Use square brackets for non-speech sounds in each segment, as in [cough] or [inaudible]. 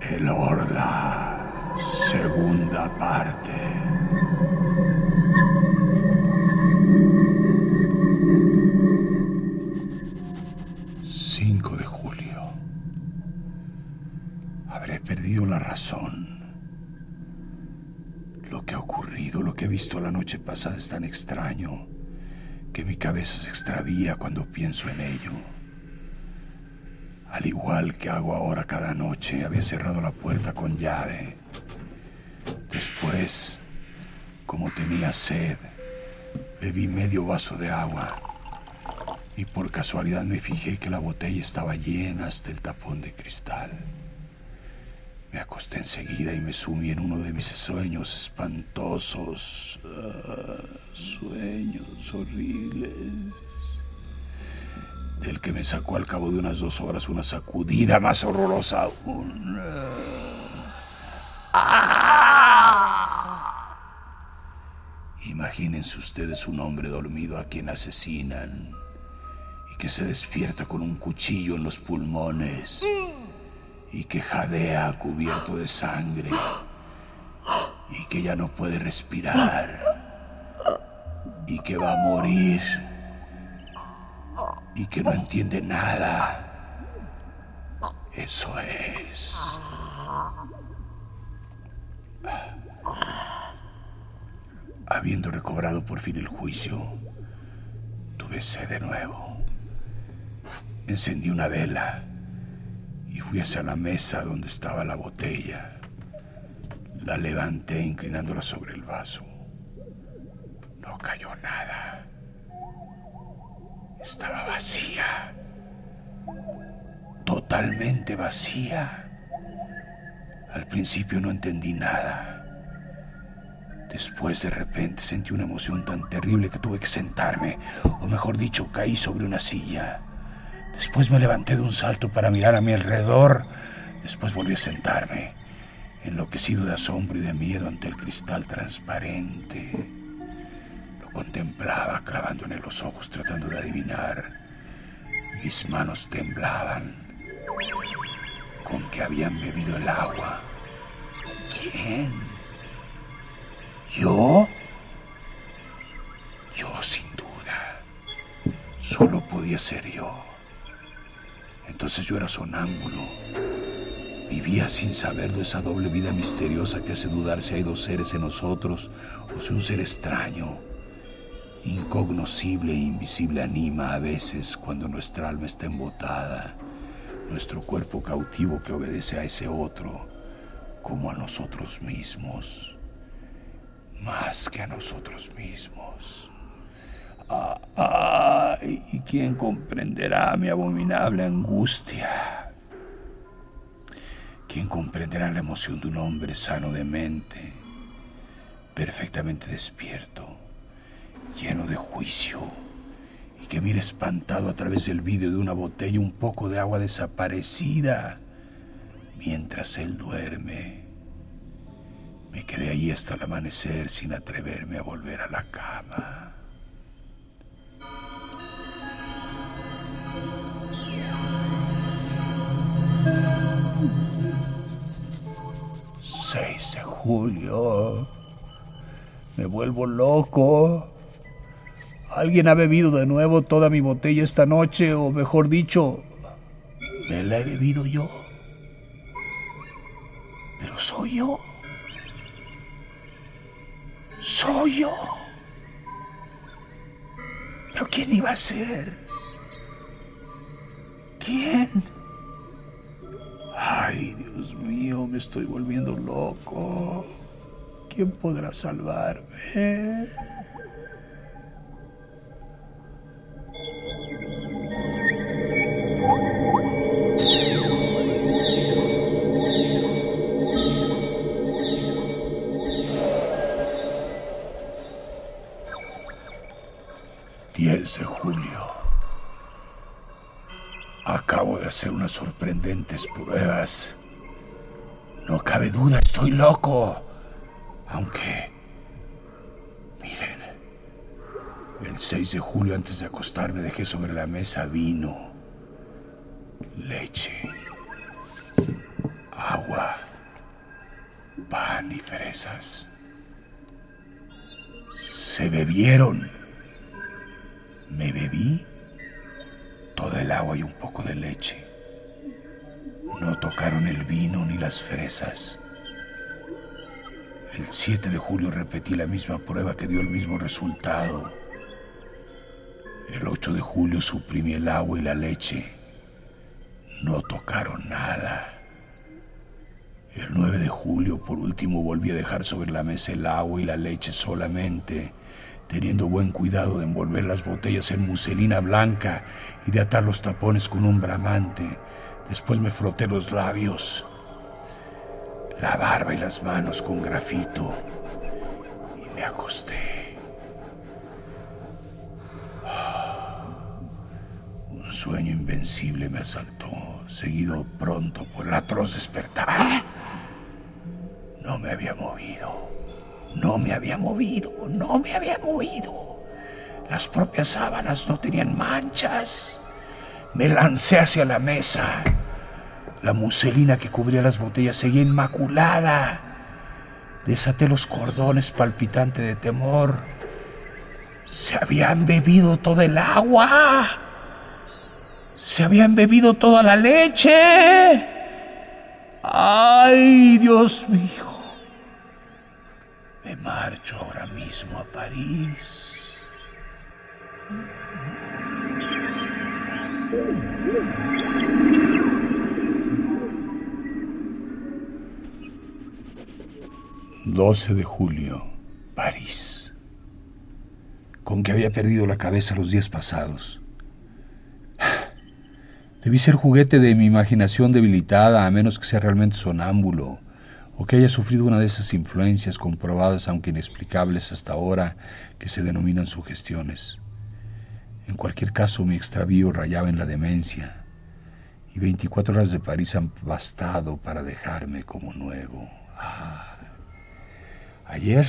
El Orla. Segunda parte. 5 de julio. Habré perdido la razón. Lo que ha ocurrido, lo que he visto la noche pasada es tan extraño que mi cabeza se extravía cuando pienso en ello. Al igual que hago ahora cada noche, había cerrado la puerta con llave. Después, como tenía sed, bebí medio vaso de agua y por casualidad me fijé que la botella estaba llena hasta el tapón de cristal. Me acosté enseguida y me sumí en uno de mis sueños espantosos, ah, sueños horribles, del que me sacó al cabo de unas dos horas una sacudida más horrorosa aún. Imagínense ustedes un hombre dormido a quien asesinan y que se despierta con un cuchillo en los pulmones y que jadea cubierto de sangre y que ya no puede respirar y que va a morir y que no entiende nada. Eso es. Habiendo recobrado por fin el juicio, tuve sed de nuevo. Encendí una vela y fui hacia la mesa donde estaba la botella. La levanté inclinándola sobre el vaso. No cayó nada. Estaba vacía. Totalmente vacía. Al principio no entendí nada. Después de repente sentí una emoción tan terrible que tuve que sentarme, o mejor dicho, caí sobre una silla. Después me levanté de un salto para mirar a mi alrededor. Después volví a sentarme, enloquecido de asombro y de miedo ante el cristal transparente. Contemplaba clavándole los ojos tratando de adivinar. Mis manos temblaban. ¿Con que habían bebido el agua? ¿Quién? ¿Yo? Yo sin duda. Solo podía ser yo. Entonces yo era sonámbulo. Vivía sin saber de esa doble vida misteriosa que hace dudar si hay dos seres en nosotros o si un ser extraño, incognoscible e invisible anima a veces cuando nuestra alma está embotada, nuestro cuerpo cautivo que obedece a ese otro, como a nosotros mismos, más que a nosotros mismos. Ah, ¿Y quién comprenderá mi abominable angustia? ¿Quién comprenderá la emoción de un hombre sano de mente, perfectamente despierto, lleno de juicio, y que mira espantado a través del vidrio de una botella un poco de agua desaparecida mientras él duerme? Me quedé allí hasta el amanecer sin atreverme a volver a la cama. Seis de julio. Me vuelvo loco. Alguien ha bebido de nuevo toda mi botella esta noche, o mejor dicho, me la he bebido yo. Pero soy yo. Soy yo. ¿Pero quién iba a ser? ¿Quién? Ay, Dios mío, me estoy volviendo loco. ¿Quién podrá salvarme? 10 de julio. Acabo de hacer unas sorprendentes pruebas. No cabe duda, estoy loco. Aunque El 6 de julio antes de acostarme dejé sobre la mesa vino, leche, agua, pan y fresas. Se bebieron. Me bebí toda el agua y un poco de leche. No tocaron el vino ni las fresas. El 7 de julio repetí la misma prueba que dio el mismo resultado. El 8 de julio suprimí el agua y la leche. No tocaron nada. El 9 de julio, por último, volví a dejar sobre la mesa el agua y la leche solamente, teniendo buen cuidado de envolver las botellas en muselina blanca y de atar los tapones con un bramante. Después me froté los labios, la barba y las manos con grafito y me acosté. Un sueño invencible me asaltó, seguido pronto por el atroz despertar. No me había movido, no me había movido, no me había movido. Las propias sábanas no tenían manchas. Me lancé hacia la mesa. La muselina que cubría las botellas seguía inmaculada. Desaté los cordones palpitante de temor. Se habían bebido todo el agua. Se habían bebido toda la leche. ¡Ay, Dios mío! Me marcho ahora mismo a París. ...12 de julio... ...París... ...con que había perdido la cabeza los días pasados... Debí ser juguete de mi imaginación debilitada, a menos que sea realmente sonámbulo, o que haya sufrido una de esas influencias comprobadas, aunque inexplicables hasta ahora, que se denominan sugestiones. En cualquier caso, mi extravío rayaba en la demencia, y 24 horas de París han bastado para dejarme como nuevo. Ah. Ayer,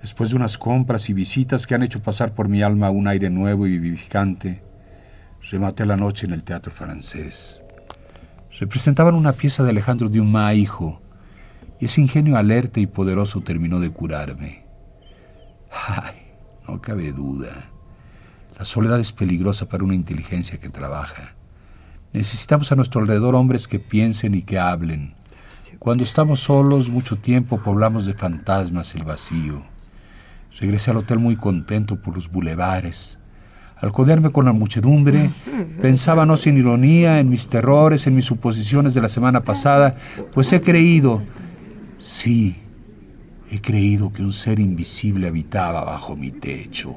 después de unas compras y visitas que han hecho pasar por mi alma un aire nuevo y vivificante, Rematé la noche en el teatro francés. Representaban una pieza de Alejandro Dumas, hijo, y ese ingenio alerta y poderoso terminó de curarme. Ay, no cabe duda. La soledad es peligrosa para una inteligencia que trabaja. Necesitamos a nuestro alrededor hombres que piensen y que hablen. Cuando estamos solos, mucho tiempo poblamos de fantasmas el vacío. Regresé al hotel muy contento por los bulevares, al codearme con la muchedumbre, [laughs] pensaba no sin ironía en mis terrores, en mis suposiciones de la semana pasada, pues he creído, sí, he creído que un ser invisible habitaba bajo mi techo.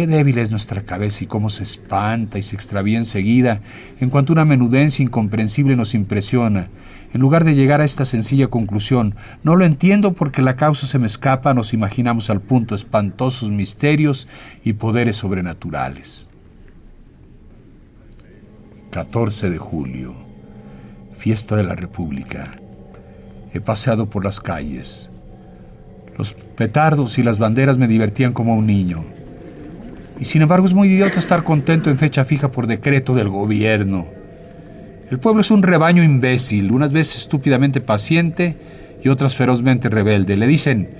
Qué débil es nuestra cabeza y cómo se espanta y se extravía enseguida en cuanto una menudencia incomprensible nos impresiona. En lugar de llegar a esta sencilla conclusión, no lo entiendo porque la causa se me escapa, nos imaginamos al punto espantosos misterios y poderes sobrenaturales. 14 de julio, fiesta de la República. He paseado por las calles. Los petardos y las banderas me divertían como un niño. Y sin embargo es muy idiota estar contento en fecha fija por decreto del gobierno. El pueblo es un rebaño imbécil, unas veces estúpidamente paciente y otras ferozmente rebelde. Le dicen...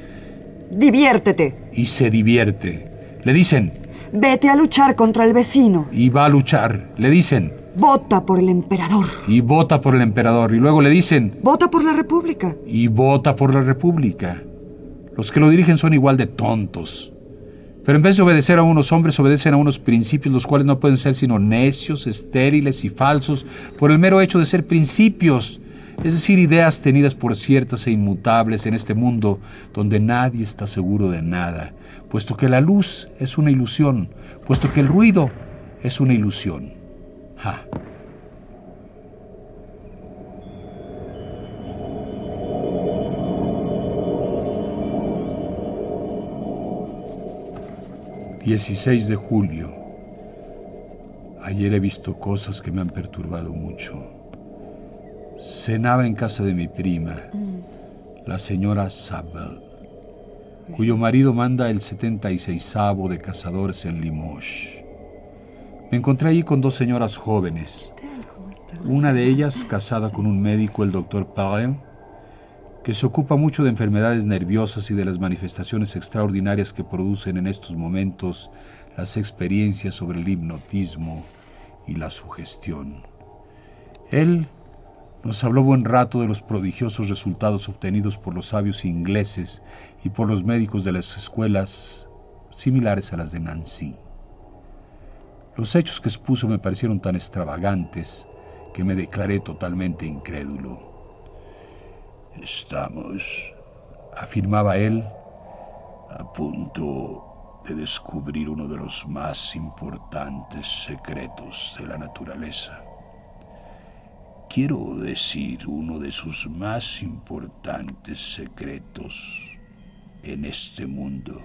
Diviértete. Y se divierte. Le dicen... Vete a luchar contra el vecino. Y va a luchar. Le dicen... Vota por el emperador. Y vota por el emperador. Y luego le dicen... Vota por la república. Y vota por la república. Los que lo dirigen son igual de tontos. Pero en vez de obedecer a unos hombres, obedecen a unos principios, los cuales no pueden ser sino necios, estériles y falsos, por el mero hecho de ser principios, es decir, ideas tenidas por ciertas e inmutables en este mundo donde nadie está seguro de nada, puesto que la luz es una ilusión, puesto que el ruido es una ilusión. Ja. 16 de julio. Ayer he visto cosas que me han perturbado mucho. Cenaba en casa de mi prima, la señora Sabel, cuyo marido manda el 76 de cazadores en Limoges. Me encontré allí con dos señoras jóvenes. Una de ellas casada con un médico, el doctor Parent, que se ocupa mucho de enfermedades nerviosas y de las manifestaciones extraordinarias que producen en estos momentos las experiencias sobre el hipnotismo y la sugestión. Él nos habló buen rato de los prodigiosos resultados obtenidos por los sabios ingleses y por los médicos de las escuelas similares a las de Nancy. Los hechos que expuso me parecieron tan extravagantes que me declaré totalmente incrédulo. Estamos, afirmaba él, a punto de descubrir uno de los más importantes secretos de la naturaleza. Quiero decir uno de sus más importantes secretos en este mundo,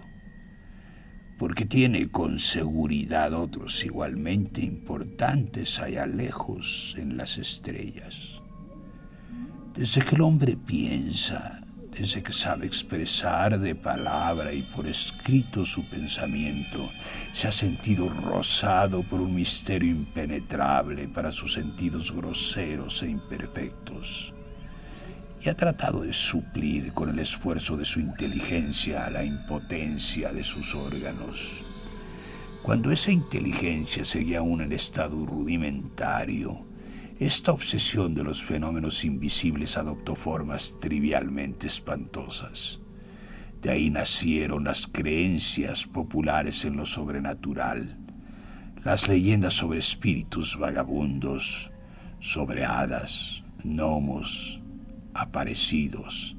porque tiene con seguridad otros igualmente importantes allá lejos en las estrellas. Desde que el hombre piensa, desde que sabe expresar de palabra y por escrito su pensamiento, se ha sentido rozado por un misterio impenetrable para sus sentidos groseros e imperfectos. Y ha tratado de suplir con el esfuerzo de su inteligencia la impotencia de sus órganos. Cuando esa inteligencia seguía aún en estado rudimentario, esta obsesión de los fenómenos invisibles adoptó formas trivialmente espantosas. De ahí nacieron las creencias populares en lo sobrenatural, las leyendas sobre espíritus vagabundos, sobre hadas, gnomos, aparecidos,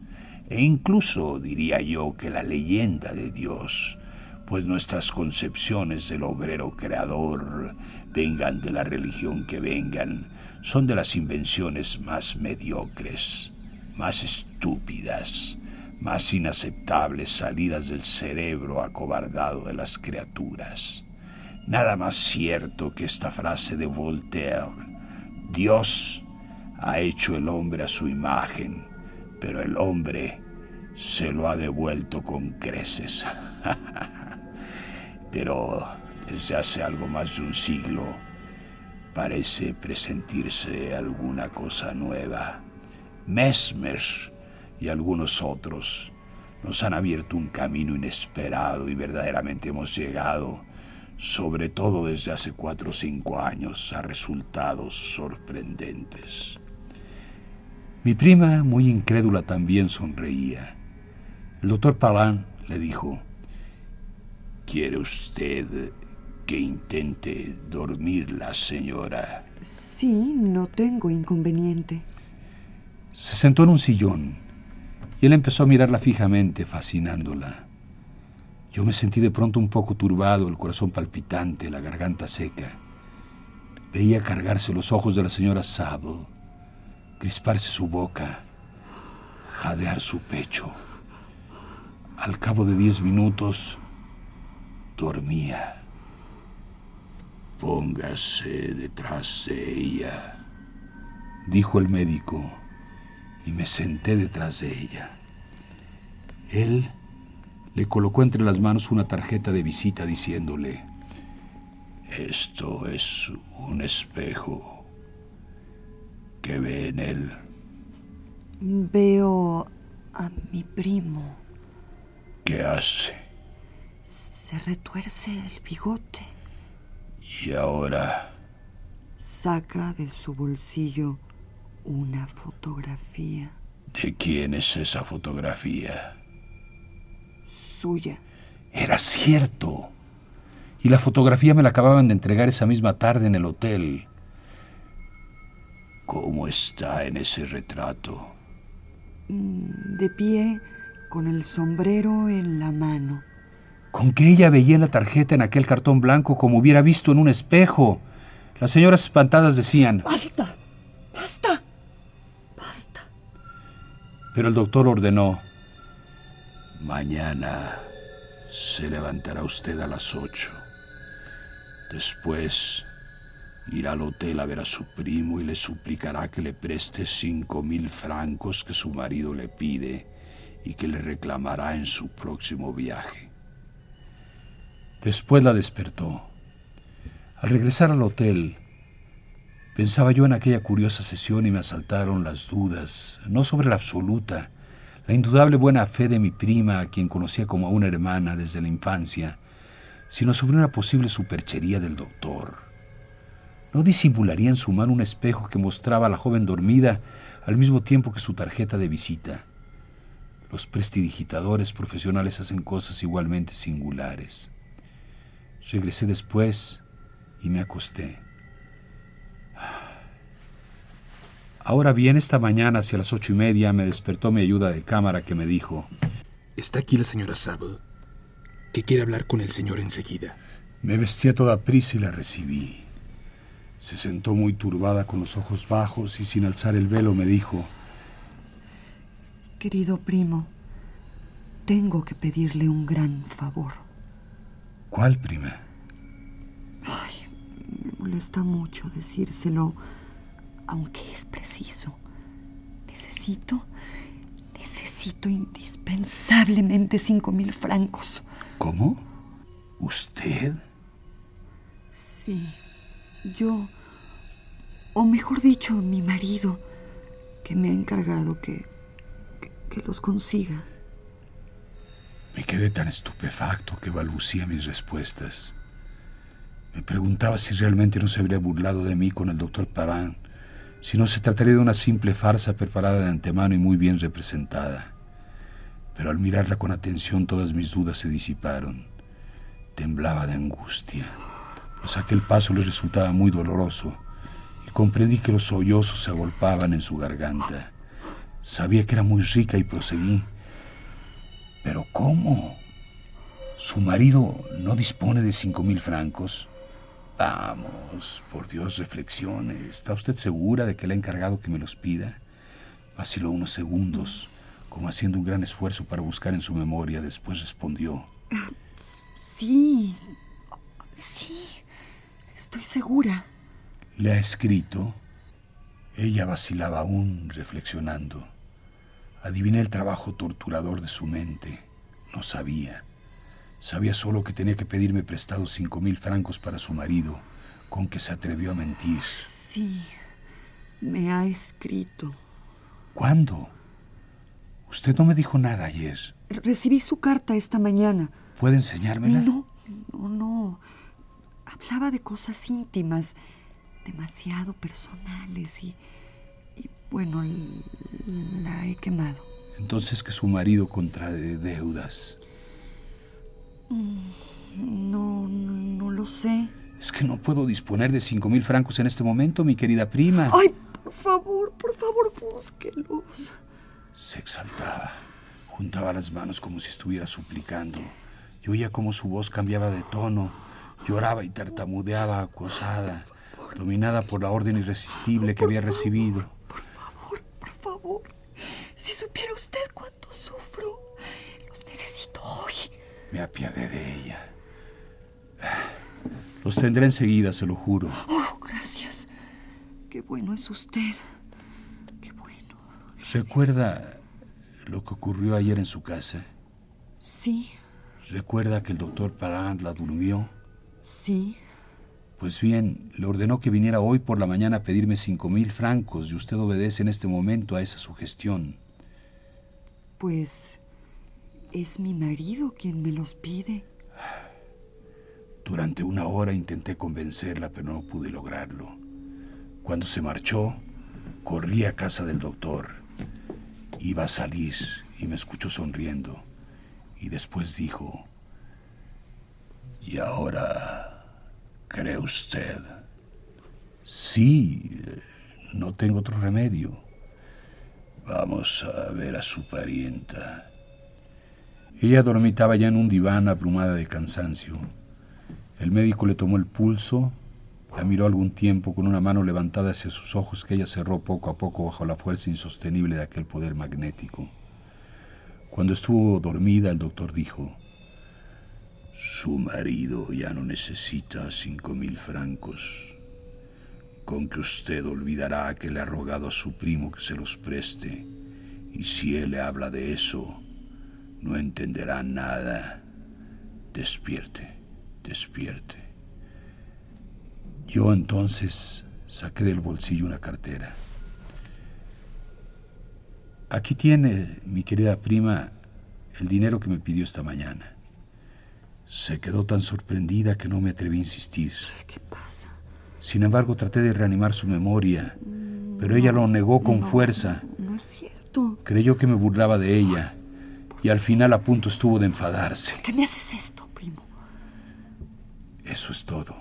e incluso diría yo que la leyenda de Dios, pues nuestras concepciones del obrero creador, vengan de la religión que vengan, son de las invenciones más mediocres, más estúpidas, más inaceptables salidas del cerebro acobardado de las criaturas. Nada más cierto que esta frase de Voltaire, Dios ha hecho el hombre a su imagen, pero el hombre se lo ha devuelto con creces. [laughs] pero desde hace algo más de un siglo, Parece presentirse alguna cosa nueva. Mesmer y algunos otros nos han abierto un camino inesperado y verdaderamente hemos llegado, sobre todo desde hace cuatro o cinco años, a resultados sorprendentes. Mi prima, muy incrédula, también sonreía. El doctor Palan le dijo, ¿Quiere usted que intente dormirla, señora. Sí, no tengo inconveniente. Se sentó en un sillón y él empezó a mirarla fijamente, fascinándola. Yo me sentí de pronto un poco turbado, el corazón palpitante, la garganta seca. Veía cargarse los ojos de la señora Sable, crisparse su boca, jadear su pecho. Al cabo de diez minutos, dormía. Póngase detrás de ella, dijo el médico, y me senté detrás de ella. Él le colocó entre las manos una tarjeta de visita diciéndole, esto es un espejo. ¿Qué ve en él? Veo a mi primo. ¿Qué hace? Se retuerce el bigote. Y ahora... Saca de su bolsillo una fotografía. ¿De quién es esa fotografía? Suya. Era cierto. Y la fotografía me la acababan de entregar esa misma tarde en el hotel. ¿Cómo está en ese retrato? Mm, de pie, con el sombrero en la mano con que ella veía la tarjeta en aquel cartón blanco como hubiera visto en un espejo. Las señoras espantadas decían, ¡Basta! ¡Basta! ¡Basta! Pero el doctor ordenó, Mañana Se levantará usted a las ocho. Después irá al hotel a ver a su primo y le suplicará que le preste cinco mil francos que su marido le pide y que le reclamará en su próximo viaje. Después la despertó. Al regresar al hotel, pensaba yo en aquella curiosa sesión y me asaltaron las dudas, no sobre la absoluta, la indudable buena fe de mi prima, a quien conocía como a una hermana desde la infancia, sino sobre una posible superchería del doctor. ¿No disimularía en su mano un espejo que mostraba a la joven dormida al mismo tiempo que su tarjeta de visita? Los prestidigitadores profesionales hacen cosas igualmente singulares. Regresé después y me acosté. Ahora bien, esta mañana hacia las ocho y media me despertó mi ayuda de cámara que me dijo... Está aquí la señora Sable, que quiere hablar con el señor enseguida. Me vestí a toda prisa y la recibí. Se sentó muy turbada con los ojos bajos y sin alzar el velo me dijo... Querido primo, tengo que pedirle un gran favor. ¿Cuál, prima? Ay, me molesta mucho decírselo, aunque es preciso. Necesito, necesito indispensablemente cinco mil francos. ¿Cómo? ¿Usted? Sí, yo, o mejor dicho, mi marido, que me ha encargado que, que, que los consiga. Me quedé tan estupefacto que balbucía mis respuestas. Me preguntaba si realmente no se habría burlado de mí con el doctor Parán, si no se trataría de una simple farsa preparada de antemano y muy bien representada. Pero al mirarla con atención todas mis dudas se disiparon. Temblaba de angustia, pues aquel paso le resultaba muy doloroso y comprendí que los sollozos se agolpaban en su garganta. Sabía que era muy rica y proseguí. ¿Pero cómo? ¿Su marido no dispone de cinco mil francos? Vamos, por Dios, reflexione. ¿Está usted segura de que le ha encargado que me los pida? Vaciló unos segundos, como haciendo un gran esfuerzo para buscar en su memoria. Después respondió. Sí, sí, estoy segura. ¿Le ha escrito? Ella vacilaba aún, reflexionando. Adiviné el trabajo torturador de su mente. No sabía. Sabía solo que tenía que pedirme prestado cinco mil francos para su marido, con que se atrevió a mentir. Sí, me ha escrito. ¿Cuándo? Usted no me dijo nada ayer. Recibí su carta esta mañana. ¿Puede enseñármela? No, no, no. Hablaba de cosas íntimas, demasiado personales y, y bueno, la he quemado. Entonces que su marido contrae deudas. No, no lo sé. Es que no puedo disponer de cinco mil francos en este momento, mi querida prima. Ay, por favor, por favor, búsquelos. Se exaltaba. Juntaba las manos como si estuviera suplicando. Yo oía cómo su voz cambiaba de tono. Lloraba y tartamudeaba acosada, dominada por la orden irresistible que había recibido. Favor. Si supiera usted cuánto sufro, los necesito hoy. Me apiadé de ella. Los tendré enseguida, se lo juro. Oh, gracias. Qué bueno es usted. Qué bueno. ¿Recuerda lo que ocurrió ayer en su casa? Sí, ¿Recuerda que el doctor Parent la durmió? sí. Pues bien, le ordenó que viniera hoy por la mañana a pedirme cinco mil francos y usted obedece en este momento a esa sugestión. Pues es mi marido quien me los pide. Durante una hora intenté convencerla, pero no pude lograrlo. Cuando se marchó, corrí a casa del doctor. Iba a salir y me escuchó sonriendo. Y después dijo, ¿y ahora cree usted? Sí, no tengo otro remedio. Vamos a ver a su parienta. Ella dormitaba ya en un diván abrumada de cansancio. El médico le tomó el pulso, la miró algún tiempo con una mano levantada hacia sus ojos que ella cerró poco a poco bajo la fuerza insostenible de aquel poder magnético. Cuando estuvo dormida, el doctor dijo, Su marido ya no necesita cinco mil francos. Con que usted olvidará que le ha rogado a su primo que se los preste. Y si él le habla de eso, no entenderá nada. Despierte, despierte. Yo entonces saqué del bolsillo una cartera. Aquí tiene, mi querida prima, el dinero que me pidió esta mañana. Se quedó tan sorprendida que no me atreví a insistir. ¿Qué pasa? Sin embargo, traté de reanimar su memoria, pero ella lo negó con fuerza. No es cierto. Creyó que me burlaba de ella y al final a punto estuvo de enfadarse. ¿Qué me haces esto, primo? Eso es todo.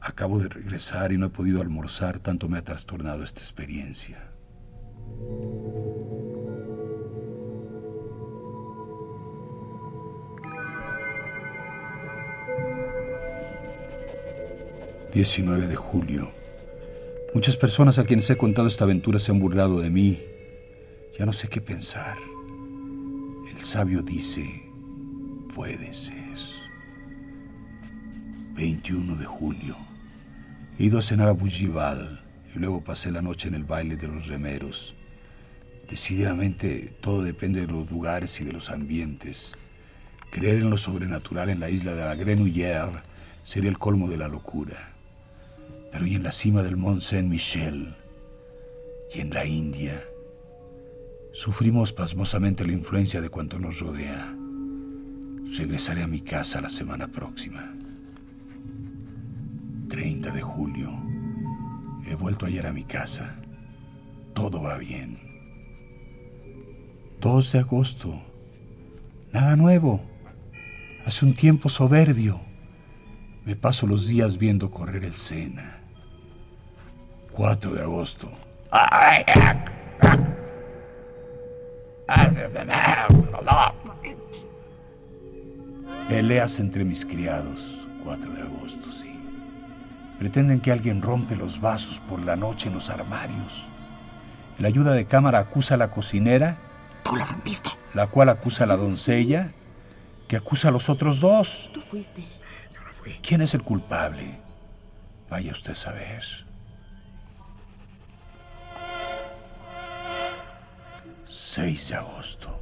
Acabo de regresar y no he podido almorzar, tanto me ha trastornado esta experiencia. ...19 de julio... ...muchas personas a quienes he contado esta aventura se han burlado de mí... ...ya no sé qué pensar... ...el sabio dice... ...puede ser... 21 de julio. He ido a cenar a Bougival y luego pasé la noche en el baile de los remeros. Decididamente todo depende de los lugares y de los ambientes. Creer en lo sobrenatural en la isla de la Grenouillère sería el colmo de la locura. Pero y en la cima del Mont Saint-Michel y en la India, sufrimos pasmosamente la influencia de cuanto nos rodea. Regresaré a mi casa la semana próxima. 30 de julio. He vuelto ayer a mi casa. Todo va bien. 2 de agosto. Nada nuevo. Hace un tiempo soberbio. Me paso los días viendo correr el Sena. 4 de agosto. Peleas entre mis criados. 4 de agosto, sí. Pretenden que alguien rompe los vasos por la noche en los armarios. El ayuda de cámara acusa a la cocinera. Tú la rompiste. La cual acusa a la doncella, que acusa a los otros dos. Tú fuiste. Yo no fui. ¿Quién es el culpable? Vaya usted a saber. 6 de agosto.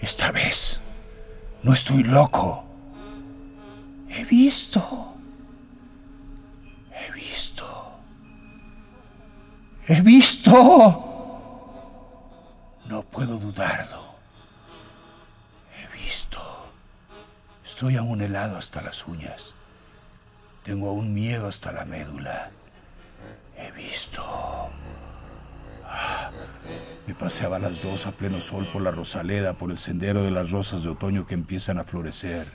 Esta vez no estoy loco. He visto. He visto. He visto. No puedo dudarlo. He visto. Estoy aún helado hasta las uñas. Tengo aún miedo hasta la médula. He visto. Me paseaba a las dos a pleno sol por la Rosaleda, por el sendero de las rosas de otoño que empiezan a florecer.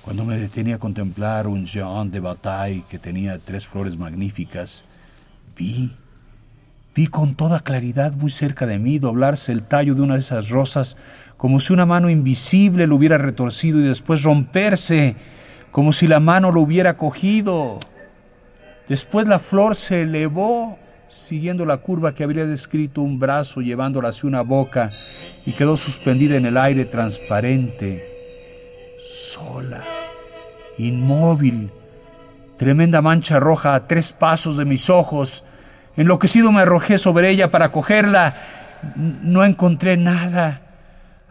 Cuando me detenía a contemplar un Jean de Bataille que tenía tres flores magníficas, vi, vi con toda claridad muy cerca de mí doblarse el tallo de una de esas rosas como si una mano invisible lo hubiera retorcido y después romperse, como si la mano lo hubiera cogido. Después la flor se elevó, siguiendo la curva que habría descrito un brazo llevándola hacia una boca, y quedó suspendida en el aire transparente sola, inmóvil, tremenda mancha roja a tres pasos de mis ojos. Enloquecido me arrojé sobre ella para cogerla. No encontré nada.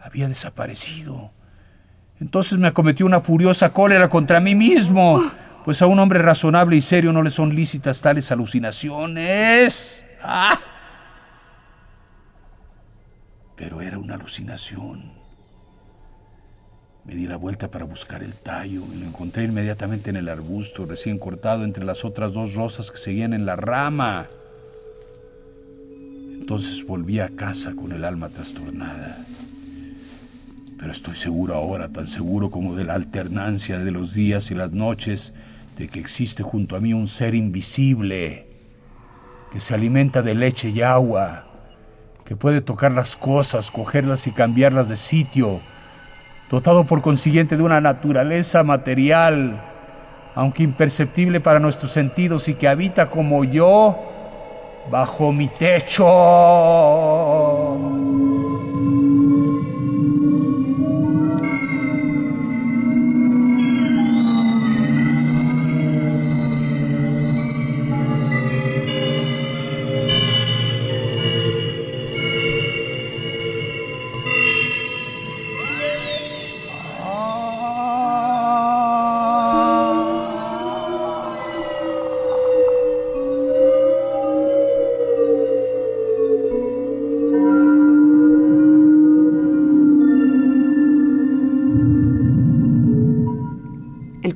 Había desaparecido. Entonces me acometió una furiosa cólera contra mí mismo, pues a un hombre razonable y serio no le son lícitas tales alucinaciones. ¡Ah! Pero era una alucinación. Me di la vuelta para buscar el tallo y lo encontré inmediatamente en el arbusto, recién cortado entre las otras dos rosas que seguían en la rama. Entonces volví a casa con el alma trastornada. Pero estoy seguro ahora, tan seguro como de la alternancia de los días y las noches, de que existe junto a mí un ser invisible, que se alimenta de leche y agua, que puede tocar las cosas, cogerlas y cambiarlas de sitio, dotado por consiguiente de una naturaleza material, aunque imperceptible para nuestros sentidos y que habita como yo bajo mi techo.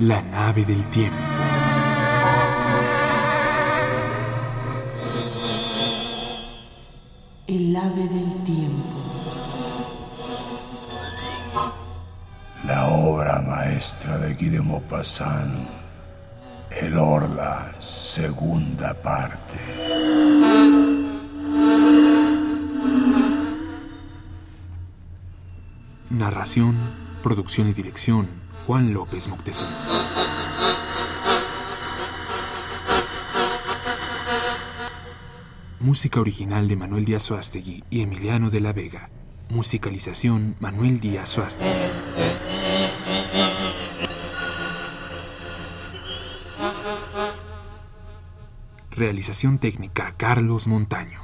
La nave del tiempo. El ave del tiempo. La obra maestra de Guy de Maupassant, El Orla, segunda parte. Narración, producción y dirección, Juan López Moctezuma. Música original de Manuel Díaz Suástegui y Emiliano de la Vega. Musicalización Manuel Díaz Suástegui. Realización técnica Carlos Montaño.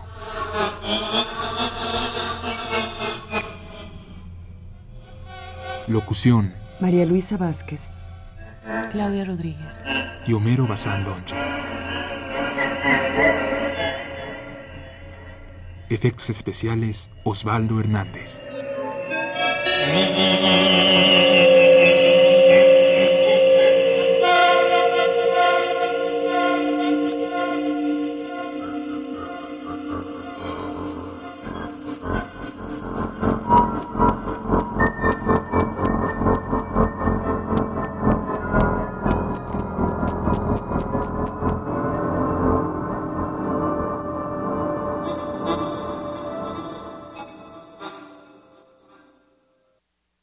Locución María Luisa Vázquez, Claudia Rodríguez. Y Homero Bazán Efectos especiales Osvaldo Hernández.